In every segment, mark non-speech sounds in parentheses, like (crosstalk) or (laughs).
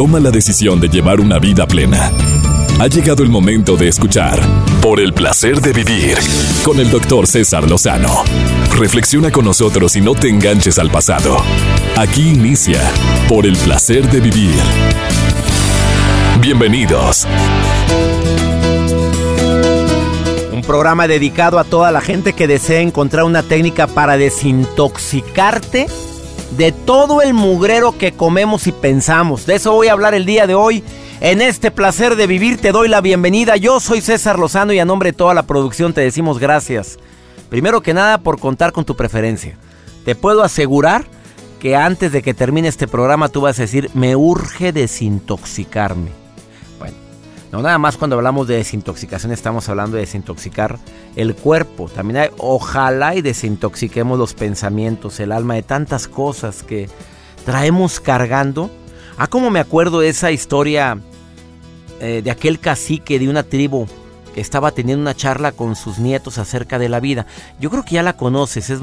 toma la decisión de llevar una vida plena. Ha llegado el momento de escuchar Por el placer de vivir con el doctor César Lozano. Reflexiona con nosotros y no te enganches al pasado. Aquí inicia Por el placer de vivir. Bienvenidos. Un programa dedicado a toda la gente que desea encontrar una técnica para desintoxicarte de todo el mugrero que comemos y pensamos. De eso voy a hablar el día de hoy. En este placer de vivir te doy la bienvenida. Yo soy César Lozano y a nombre de toda la producción te decimos gracias. Primero que nada por contar con tu preferencia. Te puedo asegurar que antes de que termine este programa tú vas a decir, me urge desintoxicarme. No nada más cuando hablamos de desintoxicación estamos hablando de desintoxicar el cuerpo. También hay, ojalá y desintoxiquemos los pensamientos, el alma de tantas cosas que traemos cargando. Ah, como me acuerdo de esa historia eh, de aquel cacique de una tribu que estaba teniendo una charla con sus nietos acerca de la vida. Yo creo que ya la conoces, es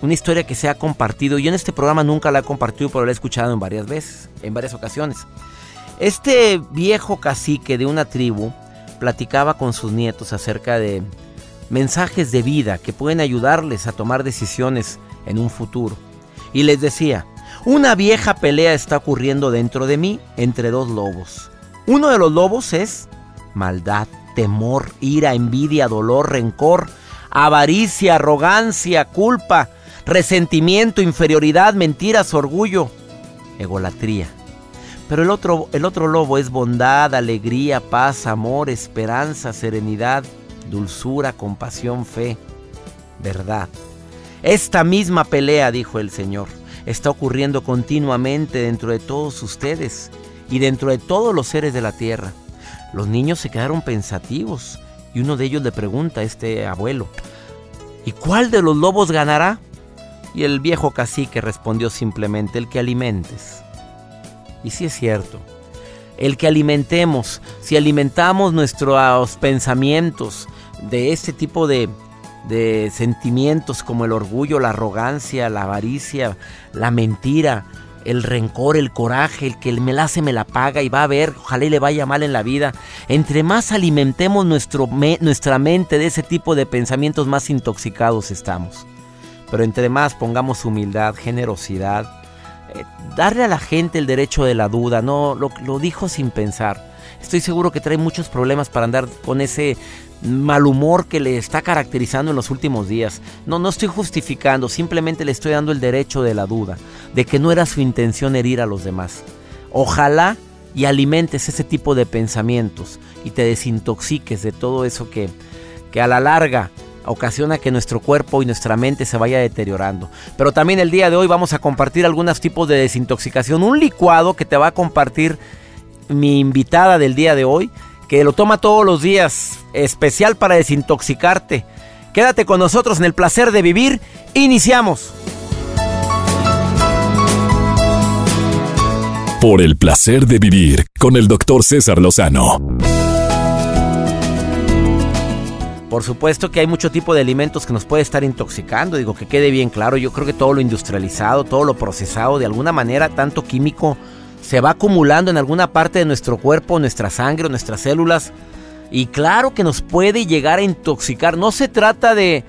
una historia que se ha compartido. Yo en este programa nunca la he compartido, pero la he escuchado en varias veces, en varias ocasiones. Este viejo cacique de una tribu platicaba con sus nietos acerca de mensajes de vida que pueden ayudarles a tomar decisiones en un futuro. Y les decía, una vieja pelea está ocurriendo dentro de mí entre dos lobos. Uno de los lobos es maldad, temor, ira, envidia, dolor, rencor, avaricia, arrogancia, culpa, resentimiento, inferioridad, mentiras, orgullo, egolatría. Pero el otro, el otro lobo es bondad, alegría, paz, amor, esperanza, serenidad, dulzura, compasión, fe, verdad. Esta misma pelea, dijo el Señor, está ocurriendo continuamente dentro de todos ustedes y dentro de todos los seres de la tierra. Los niños se quedaron pensativos y uno de ellos le pregunta a este abuelo, ¿y cuál de los lobos ganará? Y el viejo cacique respondió simplemente, el que alimentes. Y sí es cierto, el que alimentemos, si alimentamos nuestros pensamientos de este tipo de, sentimientos como el orgullo, la arrogancia, la avaricia, la mentira, el rencor, el coraje, el que me la hace me la paga y va a ver, ojalá y le vaya mal en la vida. Entre más alimentemos nuestra mente de ese tipo de pensamientos, más intoxicados estamos. Pero entre más pongamos humildad, generosidad, eh, darle a la gente el derecho de la duda, no lo, lo dijo sin pensar. Estoy seguro que trae muchos problemas para andar con ese mal humor que le está caracterizando en los últimos días. No, no estoy justificando, simplemente le estoy dando el derecho de la duda, de que no era su intención herir a los demás. Ojalá y alimentes ese tipo de pensamientos y te desintoxiques de todo eso que, que a la larga ocasiona que nuestro cuerpo y nuestra mente se vaya deteriorando. Pero también el día de hoy vamos a compartir algunos tipos de desintoxicación. Un licuado que te va a compartir mi invitada del día de hoy que lo toma todos los días, especial para desintoxicarte. Quédate con nosotros en el placer de vivir. Iniciamos. Por el placer de vivir con el doctor César Lozano. Por supuesto que hay mucho tipo de alimentos que nos puede estar intoxicando, digo que quede bien claro, yo creo que todo lo industrializado, todo lo procesado, de alguna manera, tanto químico, se va acumulando en alguna parte de nuestro cuerpo, nuestra sangre, nuestras células. Y claro que nos puede llegar a intoxicar. No se trata de,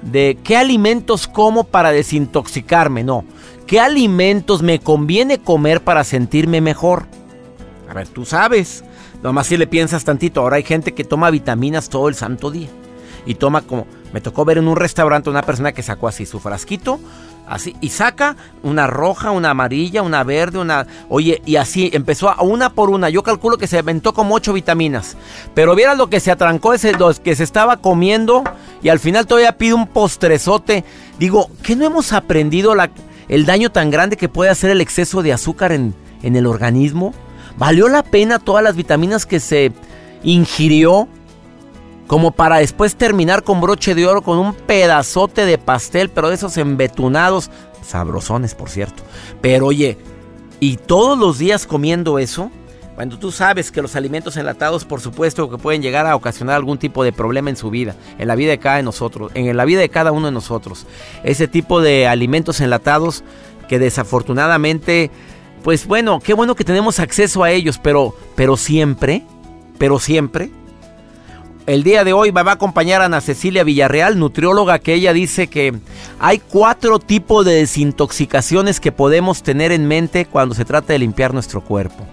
de qué alimentos como para desintoxicarme, no. ¿Qué alimentos me conviene comer para sentirme mejor? A ver, tú sabes. Nomás si le piensas tantito. Ahora hay gente que toma vitaminas todo el santo día. Y toma como... Me tocó ver en un restaurante una persona que sacó así su frasquito Así, y saca una roja, una amarilla, una verde, una... Oye, y así empezó a una por una. Yo calculo que se aventó como ocho vitaminas. Pero vieras lo que se atrancó, ese, los que se estaba comiendo y al final todavía pide un postrezote. Digo, ¿qué no hemos aprendido la, el daño tan grande que puede hacer el exceso de azúcar en, en el organismo? ¿Valió la pena todas las vitaminas que se ingirió? Como para después terminar con broche de oro con un pedazote de pastel, pero de esos embetunados, sabrosones por cierto. Pero oye, ¿y todos los días comiendo eso? Cuando tú sabes que los alimentos enlatados, por supuesto, que pueden llegar a ocasionar algún tipo de problema en su vida, en la vida de cada de nosotros, en la vida de cada uno de nosotros. Ese tipo de alimentos enlatados que desafortunadamente pues bueno, qué bueno que tenemos acceso a ellos, pero, pero siempre, pero siempre. El día de hoy me va a acompañar Ana Cecilia Villarreal, nutrióloga, que ella dice que hay cuatro tipos de desintoxicaciones que podemos tener en mente cuando se trata de limpiar nuestro cuerpo.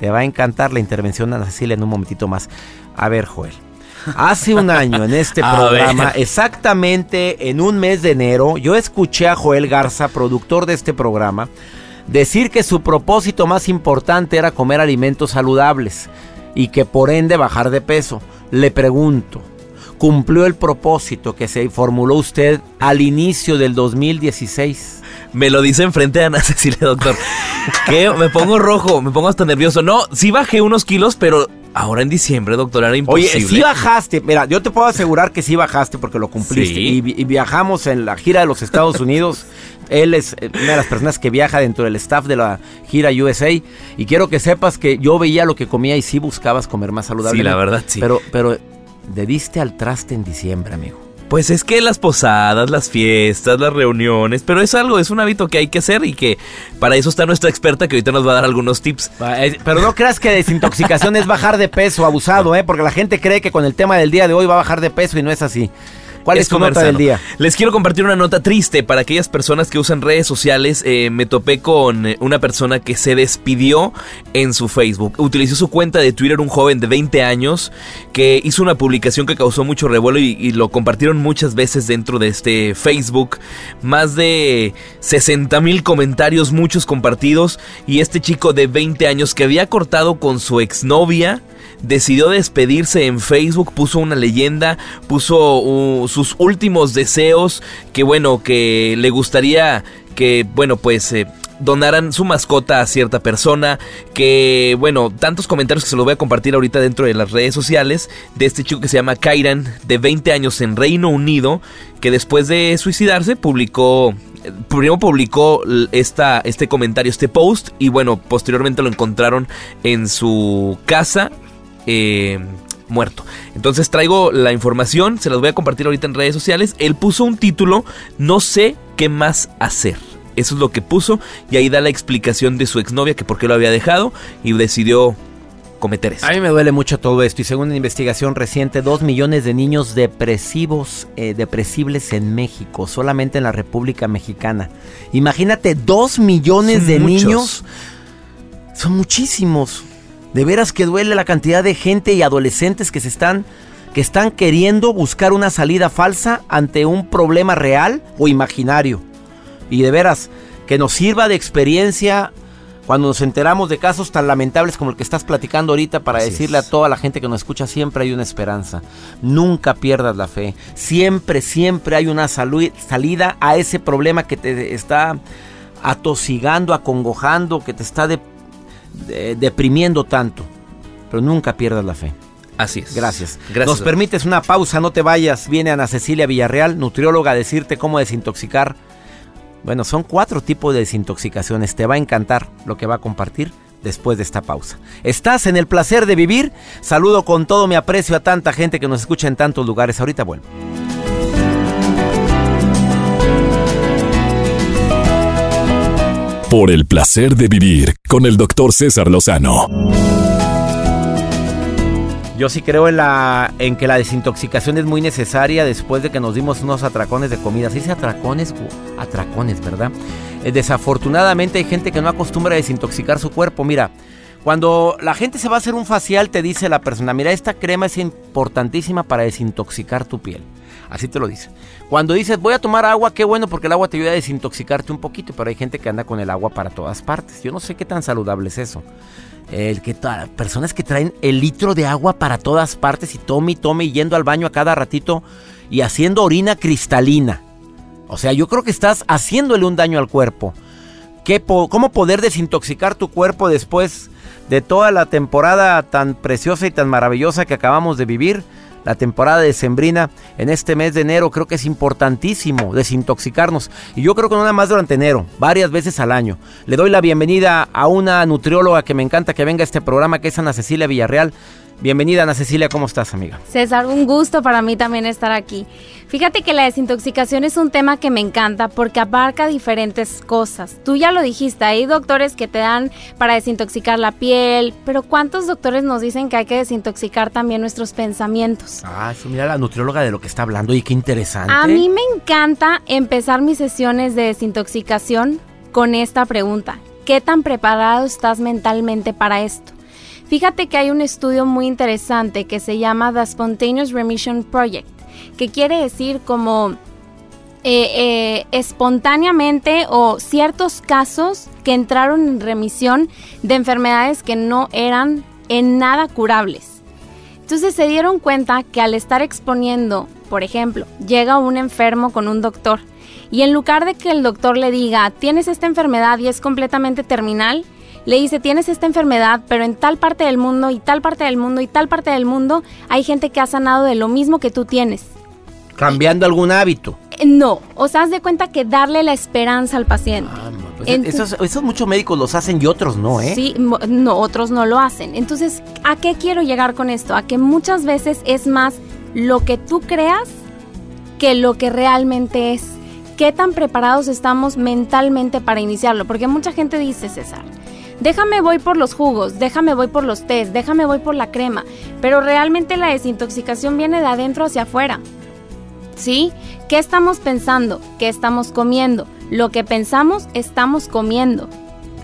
Te va a encantar la intervención de Ana Cecilia en un momentito más. A ver, Joel. Hace un año en este (laughs) programa, exactamente en un mes de enero, yo escuché a Joel Garza, productor de este programa, decir que su propósito más importante era comer alimentos saludables y que por ende bajar de peso. Le pregunto, ¿cumplió el propósito que se formuló usted al inicio del 2016? Me lo dice enfrente de Ana (laughs) Cecilia, doctor. que me pongo rojo, me pongo hasta nervioso. No, sí bajé unos kilos, pero ahora en diciembre, doctor, era imposible. Oye, sí bajaste. Mira, yo te puedo asegurar que sí bajaste porque lo cumpliste. Y, y, viajamos en la gira de los Estados Unidos. (laughs) Él es eh, una de las personas que viaja dentro del staff de la gira USA. Y quiero que sepas que yo veía lo que comía y sí buscabas comer más saludable. Sí, la verdad, sí. Pero, pero le diste al traste en diciembre, amigo. Pues es que las posadas, las fiestas, las reuniones, pero es algo, es un hábito que hay que hacer y que para eso está nuestra experta que ahorita nos va a dar algunos tips. Pero no creas que desintoxicación es bajar de peso abusado, ¿eh? Porque la gente cree que con el tema del día de hoy va a bajar de peso y no es así. ¿Cuál es, tu nota del día? Les quiero compartir una nota triste para aquellas personas que usan redes sociales. Eh, me topé con eh, una persona que se despidió en su Facebook. Utilizó su cuenta de Twitter un joven de 20 años que hizo una publicación que causó mucho revuelo y, y lo compartieron muchas veces dentro de este Facebook. Más de 60 mil comentarios, muchos compartidos. Y este chico de 20 años que había cortado con su exnovia decidió despedirse en Facebook, puso una leyenda, puso sus últimos deseos, que bueno, que le gustaría que, bueno, pues... Eh, donaran su mascota a cierta persona, que bueno, tantos comentarios que se los voy a compartir ahorita dentro de las redes sociales de este chico que se llama Kairan, de 20 años en Reino Unido, que después de suicidarse publicó primero publicó esta, este comentario, este post, y bueno, posteriormente lo encontraron en su casa eh, muerto. Entonces traigo la información, se las voy a compartir ahorita en redes sociales. Él puso un título, no sé qué más hacer. Eso es lo que puso y ahí da la explicación de su exnovia que por qué lo había dejado y decidió cometer eso. A mí me duele mucho todo esto y según una investigación reciente, dos millones de niños depresivos, eh, depresibles en México, solamente en la República Mexicana. Imagínate, dos millones de niños. Son muchísimos. De veras que duele la cantidad de gente y adolescentes que se están que están queriendo buscar una salida falsa ante un problema real o imaginario. Y de veras que nos sirva de experiencia cuando nos enteramos de casos tan lamentables como el que estás platicando ahorita para decirle a toda la gente que nos escucha siempre hay una esperanza. Nunca pierdas la fe. Siempre, siempre hay una salida a ese problema que te está atosigando, acongojando, que te está de deprimiendo tanto. Pero nunca pierdas la fe. Así es. Gracias. Gracias. Nos permites una pausa, no te vayas. Viene Ana Cecilia Villarreal, nutrióloga, a decirte cómo desintoxicar. Bueno, son cuatro tipos de desintoxicaciones. Te va a encantar lo que va a compartir después de esta pausa. Estás en el placer de vivir. Saludo con todo mi aprecio a tanta gente que nos escucha en tantos lugares. Ahorita vuelvo. Por el placer de vivir con el doctor César Lozano. Yo sí creo en, la, en que la desintoxicación es muy necesaria después de que nos dimos unos atracones de comida. Se dice atracones, atracones, ¿verdad? Eh, desafortunadamente hay gente que no acostumbra a desintoxicar su cuerpo. Mira, cuando la gente se va a hacer un facial, te dice la persona, mira, esta crema es importantísima para desintoxicar tu piel. Así te lo dice. Cuando dices voy a tomar agua, qué bueno porque el agua te ayuda a desintoxicarte un poquito, pero hay gente que anda con el agua para todas partes. Yo no sé qué tan saludable es eso. El que personas que traen el litro de agua para todas partes y tome y tome y yendo al baño a cada ratito y haciendo orina cristalina. O sea, yo creo que estás haciéndole un daño al cuerpo. ¿Qué ¿Cómo poder desintoxicar tu cuerpo después de toda la temporada tan preciosa y tan maravillosa que acabamos de vivir? La temporada de sembrina en este mes de enero. Creo que es importantísimo desintoxicarnos. Y yo creo que no nada más durante enero, varias veces al año. Le doy la bienvenida a una nutrióloga que me encanta que venga a este programa, que es Ana Cecilia Villarreal. Bienvenida Ana Cecilia, ¿cómo estás amiga? César, un gusto para mí también estar aquí. Fíjate que la desintoxicación es un tema que me encanta porque abarca diferentes cosas. Tú ya lo dijiste, hay doctores que te dan para desintoxicar la piel, pero ¿cuántos doctores nos dicen que hay que desintoxicar también nuestros pensamientos? Ah, eso mira la nutrióloga de lo que está hablando y qué interesante. A mí me encanta empezar mis sesiones de desintoxicación con esta pregunta. ¿Qué tan preparado estás mentalmente para esto? Fíjate que hay un estudio muy interesante que se llama The Spontaneous Remission Project, que quiere decir como eh, eh, espontáneamente o ciertos casos que entraron en remisión de enfermedades que no eran en nada curables. Entonces se dieron cuenta que al estar exponiendo, por ejemplo, llega un enfermo con un doctor y en lugar de que el doctor le diga, tienes esta enfermedad y es completamente terminal, le dice, tienes esta enfermedad, pero en tal parte del mundo y tal parte del mundo y tal parte del mundo hay gente que ha sanado de lo mismo que tú tienes. Cambiando algún hábito. Eh, no, o sea, haz de cuenta que darle la esperanza al paciente. Ah, pues esos, muchos médicos los hacen y otros no, ¿eh? Sí, no, otros no lo hacen. Entonces, ¿a qué quiero llegar con esto? A que muchas veces es más lo que tú creas que lo que realmente es. ¿Qué tan preparados estamos mentalmente para iniciarlo? Porque mucha gente dice, César, déjame voy por los jugos, déjame voy por los tés, déjame voy por la crema, pero realmente la desintoxicación viene de adentro hacia afuera. ¿Sí? ¿Qué estamos pensando? ¿Qué estamos comiendo? Lo que pensamos, estamos comiendo.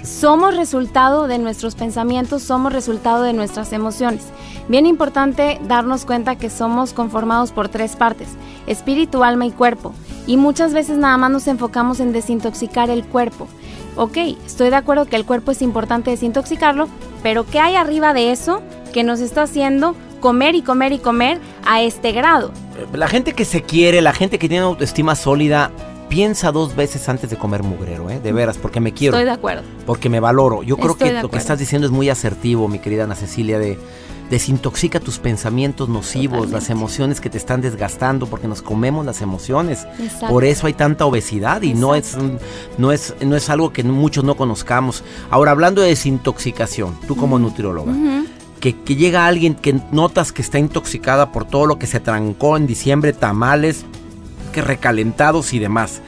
Somos resultado de nuestros pensamientos, somos resultado de nuestras emociones. Bien importante darnos cuenta que somos conformados por tres partes, espíritu, alma y cuerpo. Y muchas veces nada más nos enfocamos en desintoxicar el cuerpo ok, estoy de acuerdo que el cuerpo es importante desintoxicarlo, pero ¿qué hay arriba de eso que nos está haciendo comer y comer y comer a este grado? La gente que se quiere, la gente que tiene autoestima sólida, piensa dos veces antes de comer mugrero, ¿eh? De veras, porque me quiero. Estoy de acuerdo. Porque me valoro. Yo creo que lo que estás diciendo es muy asertivo, mi querida Ana Cecilia, de desintoxica tus pensamientos nocivos, las emociones que te están desgastando, porque nos comemos las emociones. Por eso hay tanta obesidad y no es, no, es, no es algo que muchos no conozcamos. Ahora, hablando de desintoxicación, tú como nutrióloga, que, llega alguien que notas que está intoxicada por todo lo que se trancó en diciembre, tamales, que recalentados y demás.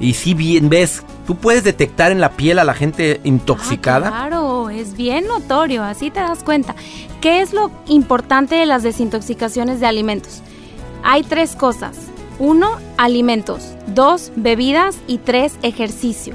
Y si bien ves, tú puedes detectar en la piel a la gente intoxicada. Ah, claro, es bien notorio, así te das cuenta. ¿Qué es lo importante de las desintoxicaciones de alimentos? Hay tres cosas. Uno, alimentos. Dos, bebidas. Y tres, ejercicio.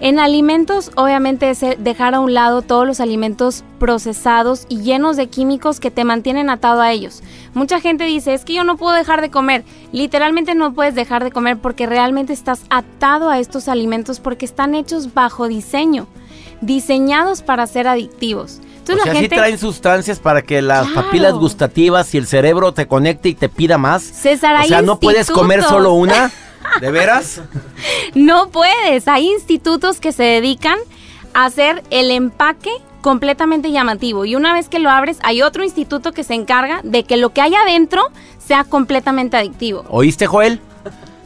En alimentos, obviamente, es dejar a un lado todos los alimentos procesados y llenos de químicos que te mantienen atado a ellos. Mucha gente dice, es que yo no puedo dejar de comer. Literalmente no puedes dejar de comer porque realmente estás atado a estos alimentos porque están hechos bajo diseño, diseñados para ser adictivos. Entonces, o sea, traen sustancias para que las papilas gustativas y el cerebro te conecte y te pida más. César, o sea, no puedes comer solo una. (laughs) ¿De veras? no puedes. Hay institutos que se dedican a hacer el empaque completamente llamativo. Y una vez que lo abres, hay otro instituto que se encarga de que lo que hay adentro sea completamente adictivo. ¿Oíste, Joel?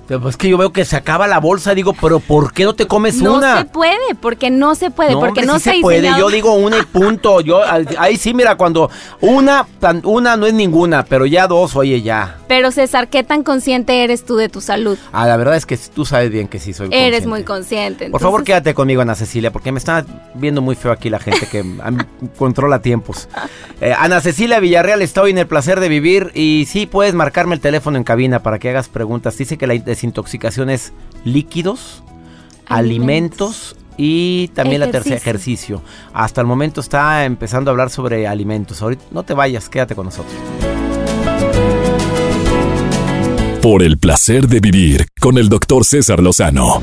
Pues que yo veo que se acaba la bolsa, digo, pero ¿por qué no te comes una? No se puede, porque no se puede, porque no se, se puede. Yo digo una y punto. Yo ahí sí, mira, cuando una una no es ninguna, pero ya dos, oye, ya. Pero César, ¿qué tan consciente eres tú de tu salud? Ah, la verdad es que tú sabes bien que sí soy consciente. Eres muy consciente. Por favor, quédate conmigo, Ana Cecilia, porque me está viendo muy feo aquí la gente que controla tiempos. (laughs) Eh, Ana Cecilia Villarreal está hoy en el placer de vivir y sí puedes marcarme el teléfono en cabina para que hagas preguntas. Dice que la desintoxicación es líquidos, alimentos, y también la tercera ejercicio. Hasta el momento está empezando a hablar sobre alimentos. Ahorita no te vayas, quédate con nosotros. Por el placer de vivir con el doctor César Lozano.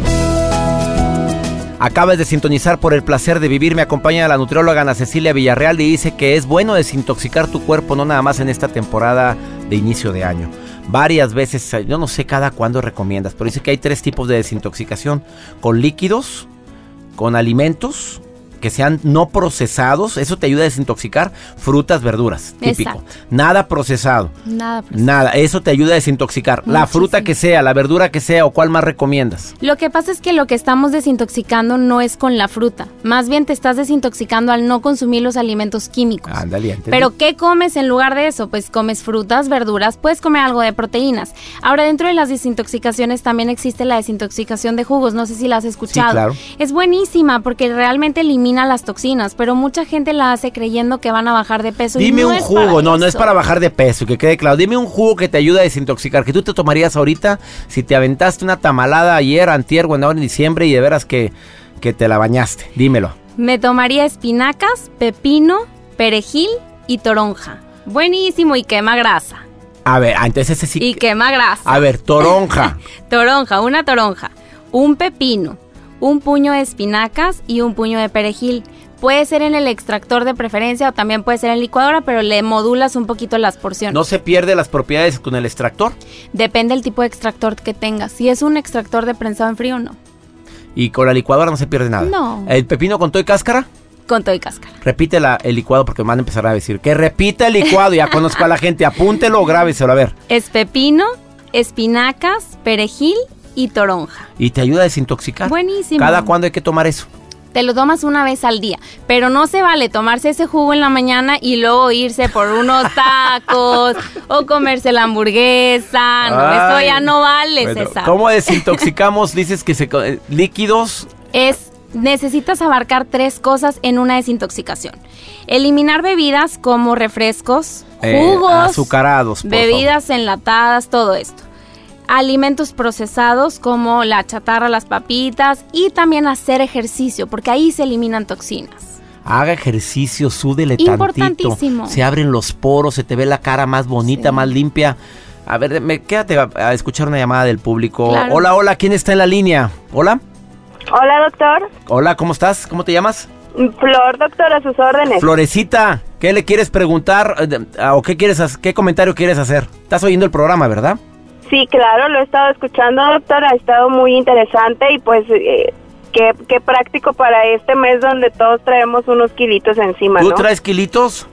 Acabas de sintonizar por el placer de vivir. Me acompaña la nutrióloga Ana Cecilia Villarreal y dice que es bueno desintoxicar tu cuerpo, no nada más en esta temporada de inicio de año varias veces, yo no sé cada cuándo recomiendas, pero dice que hay tres tipos de desintoxicación, con líquidos, con alimentos que sean no procesados, eso te ayuda a desintoxicar. Frutas, verduras, típico. Exacto. Nada procesado. Nada. pues. Nada, eso te ayuda a desintoxicar. La fruta que sea, la verdura que sea, o cuál más recomiendas. Lo que pasa es que lo que estamos desintoxicando no es con la fruta. Más bien te estás desintoxicando al no consumir los alimentos químicos. Ándale. Pero ¿qué comes en lugar de eso? Pues comes frutas, verduras, puedes comer algo de proteínas. Ahora, dentro de las desintoxicaciones también existe la desintoxicación de jugos. No sé si la has escuchado. claro. Es buenísima porque realmente elimina las toxinas, pero mucha gente la hace creyendo que van a bajar de peso. y Dime no un jugo, no, no es para bajar de peso, que quede claro. Dime un jugo que te ayude a desintoxicar, que tú te tomarías ahorita si te aventaste una tamalada ayer, antier, o ahora en diciembre y de veras que, que te la bañaste. Dímelo. Me tomaría espinacas, pepino, perejil y toronja. Buenísimo y quema grasa. A ver, ah, entonces ese sí. Y quema grasa. A ver, toronja. (laughs) Toronja, una toronja, un pepino, un puño de espinacas y un puño de perejil. Puede ser en el extractor de preferencia o también puede ser en licuadora, pero le modulas un poquito las porciones. ¿No se pierde las propiedades con el extractor? Depende del tipo de extractor que tengas. Si es un extractor de prensado en frío, no. Y con la licuadora no se pierde nada. No. ¿El pepino con todo y cáscara? Con todo y cáscara. Repite la- el licuado porque me van a empezar a decir que repita el licuado. Ya conozco a la gente. Apúntelo o grábeselo a ver. Es pepino, espinacas, perejil y toronja. Y te ayuda a desintoxicar. Buenísimo. ¿Cada cuándo hay que tomar eso? Te lo tomas una vez al día, pero no se vale tomarse ese jugo en la mañana y luego irse por unos (laughs) tacos o comerse la hamburguesa. No, esto Ay. ya no vale, Bueno, César. ¿Cómo desintoxicamos? Dices que se eh, líquidos. Es necesitas abarcar tres cosas en una desintoxicación. Eliminar bebidas como refrescos, eh, jugos, azucarados. por bebidas enlatadas, todo esto. Alimentos procesados como la chatarra, las papitas y también hacer ejercicio, porque ahí se eliminan toxinas. Haga ejercicio, súdele tantito. Importantísimo. Se abren los poros, se te ve la cara más bonita, Sí. más limpia. A ver, me, quédate a, a escuchar una llamada del público. Claro. Hola, hola, ¿quién está en la línea? Hola. Hola, doctor. Hola, ¿cómo estás? ¿Cómo te llamas? Flor, doctor, a sus órdenes. Florecita, ¿qué le quieres preguntar eh, ah, o qué quieres qué comentario quieres hacer? Estás oyendo el programa, ¿verdad? Sí, claro, lo he estado escuchando, doctor. Ha estado muy interesante y pues eh, qué, qué práctico para este mes donde todos traemos unos kilitos encima, ¿Tú ¿no? traes kilitos?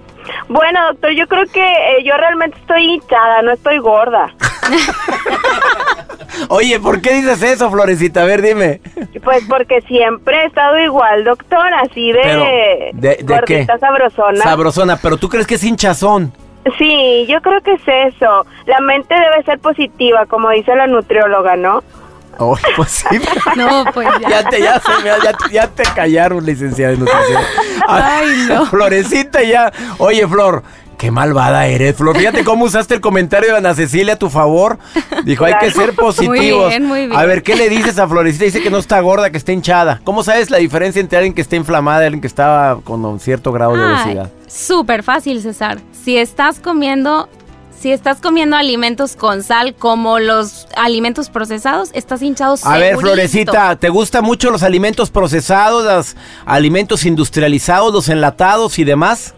Bueno, doctor, yo creo que eh, yo realmente estoy hinchada, no estoy gorda. (laughs) Oye, ¿por qué dices eso, Florecita? A ver, dime. Pues porque siempre he estado igual, doctor, así de, Pero, ¿de- de gordita qué? sabrosona. Sabrosona, pero tú crees que es hinchazón. Sí, yo creo que es eso. La mente debe ser positiva, como dice la nutrióloga, ¿no? Oye, pues sí. No, pues ya. Ya te, ya, se me- ya, te- ya te callaron, licenciada en nutrición. (laughs) Ay, no. Florecita ya. Oye, Flor, qué malvada eres, Flor. Fíjate cómo usaste el comentario de Ana Cecilia a tu favor. Dijo, hay que ser positivos. Muy bien, muy bien. A ver, ¿qué le dices a Florecita? Dice que no está gorda, que está hinchada. ¿Cómo sabes la diferencia entre alguien que está inflamada y alguien que está con un cierto grado de obesidad? Súper fácil, César. Si estás comiendo, si estás comiendo alimentos con sal, como los alimentos procesados, estás hinchado A ver. Florecita, ¿te gustan mucho los alimentos procesados, los alimentos industrializados, los enlatados y demás?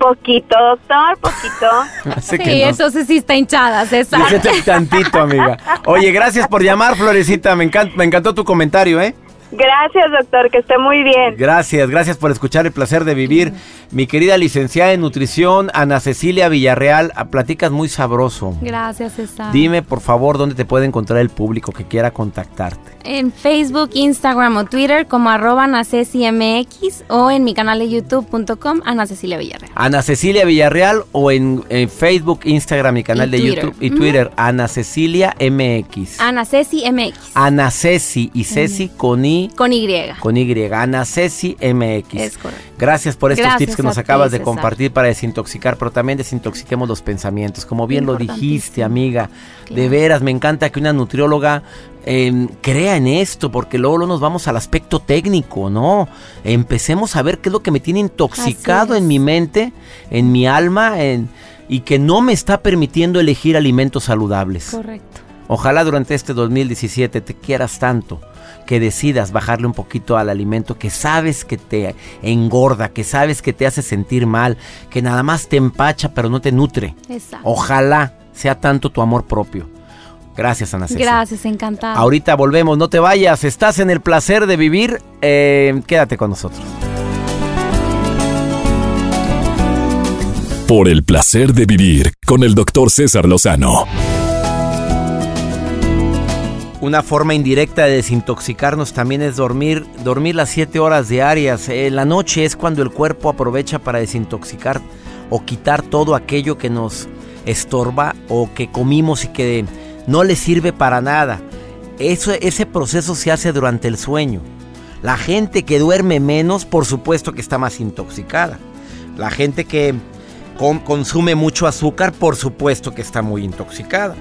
Poquito, doctor, poquito. (laughs) Sí, no. entonces sí está hinchada, César. Tantito, amiga. Oye, gracias por llamar, Florecita. Me, encan- me encantó tu comentario, ¿eh? Gracias, doctor, que esté muy bien. Gracias, gracias por escuchar el placer de vivir. Mi querida licenciada en nutrición, Ana Cecilia Villarreal, ah, platicas muy sabroso. Gracias, César. Dime, por favor, dónde te puede encontrar el público que quiera contactarte. En Facebook, Instagram o Twitter como arroba anacecimx o en mi canal de youtube.com Ana Cecilia Villarreal. Ana Cecilia Villarreal o en, en Facebook, Instagram, mi canal Y de Twitter. YouTube y. Twitter, Ana Cecilia MX. Ana Ceci MX. Ana Ceci y Ceci con I, Con Y. con Y. Ana Ceci MX. Es correcto. Gracias por estos Gracias tips que nos ti, acabas de compartir para desintoxicar, pero también desintoxiquemos los pensamientos. Como bien lo dijiste, amiga. De veras, me encanta que una nutrióloga eh, crea en esto, porque luego, luego nos vamos al aspecto técnico, ¿no? Empecemos a ver qué es lo que me tiene intoxicado en mi mente, en mi alma, en, y que no me está permitiendo elegir alimentos saludables. Correcto. Ojalá durante este 2017 te quieras tanto que decidas bajarle un poquito al alimento que sabes que te engorda, que sabes que te hace sentir mal, que nada más te empacha pero no te nutre. Ojalá sea tanto tu amor propio. Gracias, Ana César. Gracias, encantada. Ahorita volvemos, no te vayas. Estás en el placer de vivir. Eh, quédate con nosotros. Por el placer de vivir con el doctor César Lozano. Una forma indirecta de desintoxicarnos también es dormir, dormir las 7 horas diarias. La noche es cuando el cuerpo aprovecha para desintoxicar o quitar todo aquello que nos estorba o que comimos y que no le sirve para nada. Eso, ese proceso se hace durante el sueño. La gente que duerme menos, por supuesto que está más intoxicada. La gente que consume mucho azúcar, por supuesto que está muy intoxicada.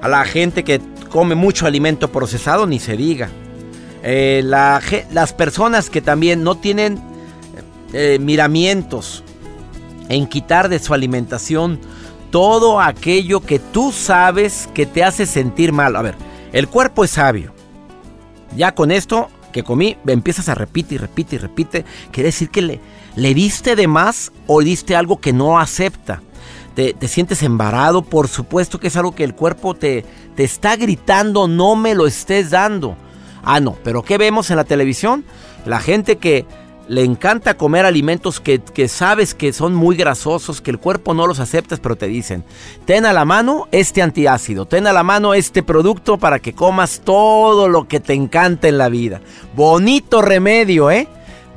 A la gente que come mucho alimento procesado, ni se diga. Eh, las personas que también no tienen eh, miramientos en quitar de su alimentación todo aquello que tú sabes que te hace sentir mal. A ver, el cuerpo es sabio. Ya con esto que comí, empiezas a repetir y repite y repite. Quiere decir que le, le diste de más o diste algo que no acepta. Te, sientes embarado, por supuesto que es algo que el cuerpo te, te está gritando, no me lo estés dando. Ah, no, pero ¿qué vemos en la televisión? La gente que le encanta comer alimentos que, sabes que son muy grasosos, que el cuerpo no los acepta, pero te dicen, ten a la mano este antiácido, ten a la mano este producto para que comas todo lo que te encanta en la vida. Bonito remedio, ¿eh?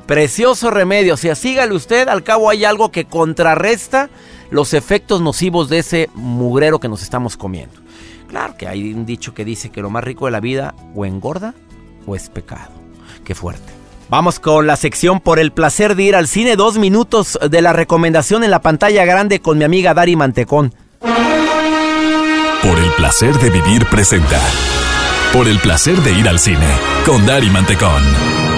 Precioso remedio. O sea, sígale usted, al cabo hay algo que contrarresta los efectos nocivos de ese mugrero que nos estamos comiendo. Claro que hay un dicho que dice que lo más rico de la vida o engorda o es pecado. Qué fuerte. Vamos con la sección por el placer de ir al cine. Dos minutos de la recomendación en la pantalla grande con mi amiga Dari Mantecón. Por el placer de vivir presenta. Por el placer de ir al cine con Dari Mantecón.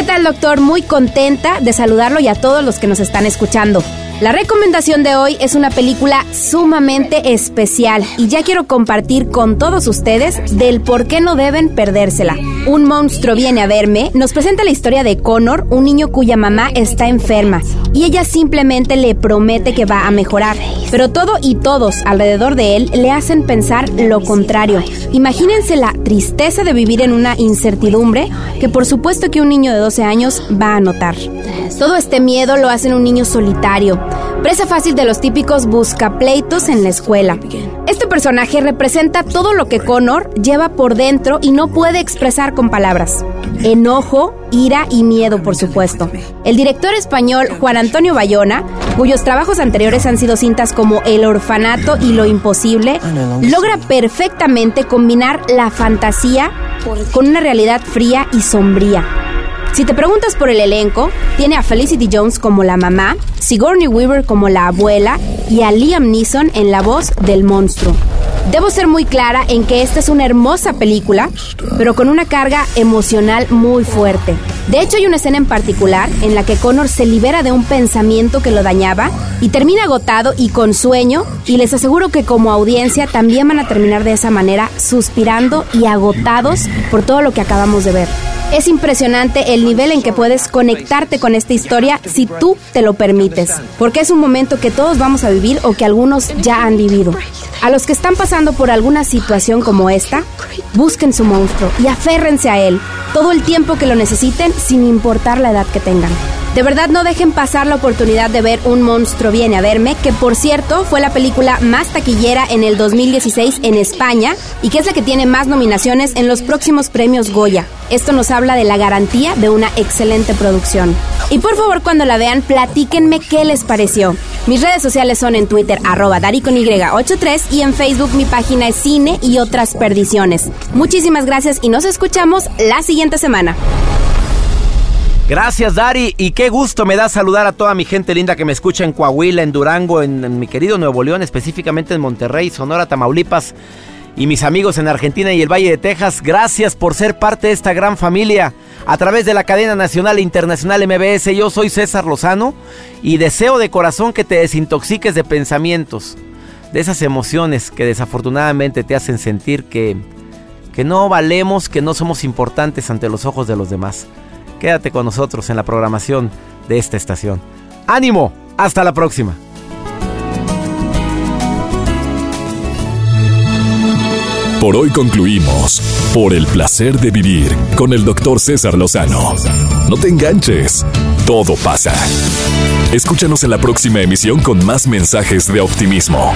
¿Qué tal, doctor? Muy contenta de saludarlo y a todos los que nos están escuchando. La recomendación de hoy es una película sumamente especial y ya quiero compartir con todos ustedes del por qué no deben perdérsela. Un monstruo viene a verme nos presenta la historia de Connor, un niño cuya mamá está enferma y ella simplemente le promete que va a mejorar. Pero todo y todos alrededor de él le hacen pensar lo contrario. Imagínense la tristeza de vivir en una incertidumbre que por supuesto que un niño de 12 años va a notar. Todo este miedo lo hace un niño solitario, presa fácil de los típicos buscapleitos en la escuela. Este personaje representa todo lo que Connor lleva por dentro y no puede expresar con palabras. Enojo, ira y miedo, por supuesto. El director español Juan Antonio Bayona, cuyos trabajos anteriores han sido cintas como El orfanato y Lo imposible, logra perfectamente combinar la fantasía con una realidad fría y sombría. Si te preguntas por el elenco, tiene a Felicity Jones como la mamá, Sigourney Weaver como la abuela y a Liam Neeson en la voz del monstruo. Debo ser muy clara en que esta es una hermosa película, pero con una carga emocional muy fuerte. De hecho, hay una escena en particular en la que Connor se libera de un pensamiento que lo dañaba y termina agotado y con sueño, y les aseguro que como audiencia también van a terminar de esa manera, suspirando y agotados por todo lo que acabamos de ver. Es impresionante el nivel en que puedes conectarte con esta historia si tú te lo permites, porque es un momento que todos vamos a vivir o que algunos ya han vivido. A los que están pasando por alguna situación como esta, busquen su monstruo y aférrense a él todo el tiempo que lo necesiten sin importar la edad que tengan. De verdad no dejen pasar la oportunidad de ver Un monstruo viene a verme, que por cierto fue la película más taquillera en el 2016 en España y que es la que tiene más nominaciones en los próximos premios Goya. Esto nos habla de la garantía de una excelente producción. Y por favor cuando la vean platíquenme qué les pareció. Mis redes sociales son en Twitter arroba daricony83 y en Facebook mi página es Cine y otras perdiciones. Muchísimas gracias y nos escuchamos la siguiente semana. Gracias, Dari. Y qué gusto me da saludar a toda mi gente linda que me escucha en Coahuila, en Durango, en, mi querido Nuevo León, específicamente en Monterrey, Sonora, Tamaulipas y mis amigos en Argentina y el Valle de Texas. Gracias por ser parte de esta gran familia a través de la cadena nacional e internacional MBS. Yo soy César Lozano y deseo de corazón que te desintoxiques de pensamientos, de esas emociones que desafortunadamente te hacen sentir que, que no valemos, que no somos importantes ante los ojos de los demás. Quédate con nosotros en la programación de esta estación. ¡Ánimo! Hasta la próxima. Por hoy concluimos por el placer de vivir con el doctor César Lozano. No te enganches, todo pasa. Escúchanos en la próxima emisión con más mensajes de optimismo.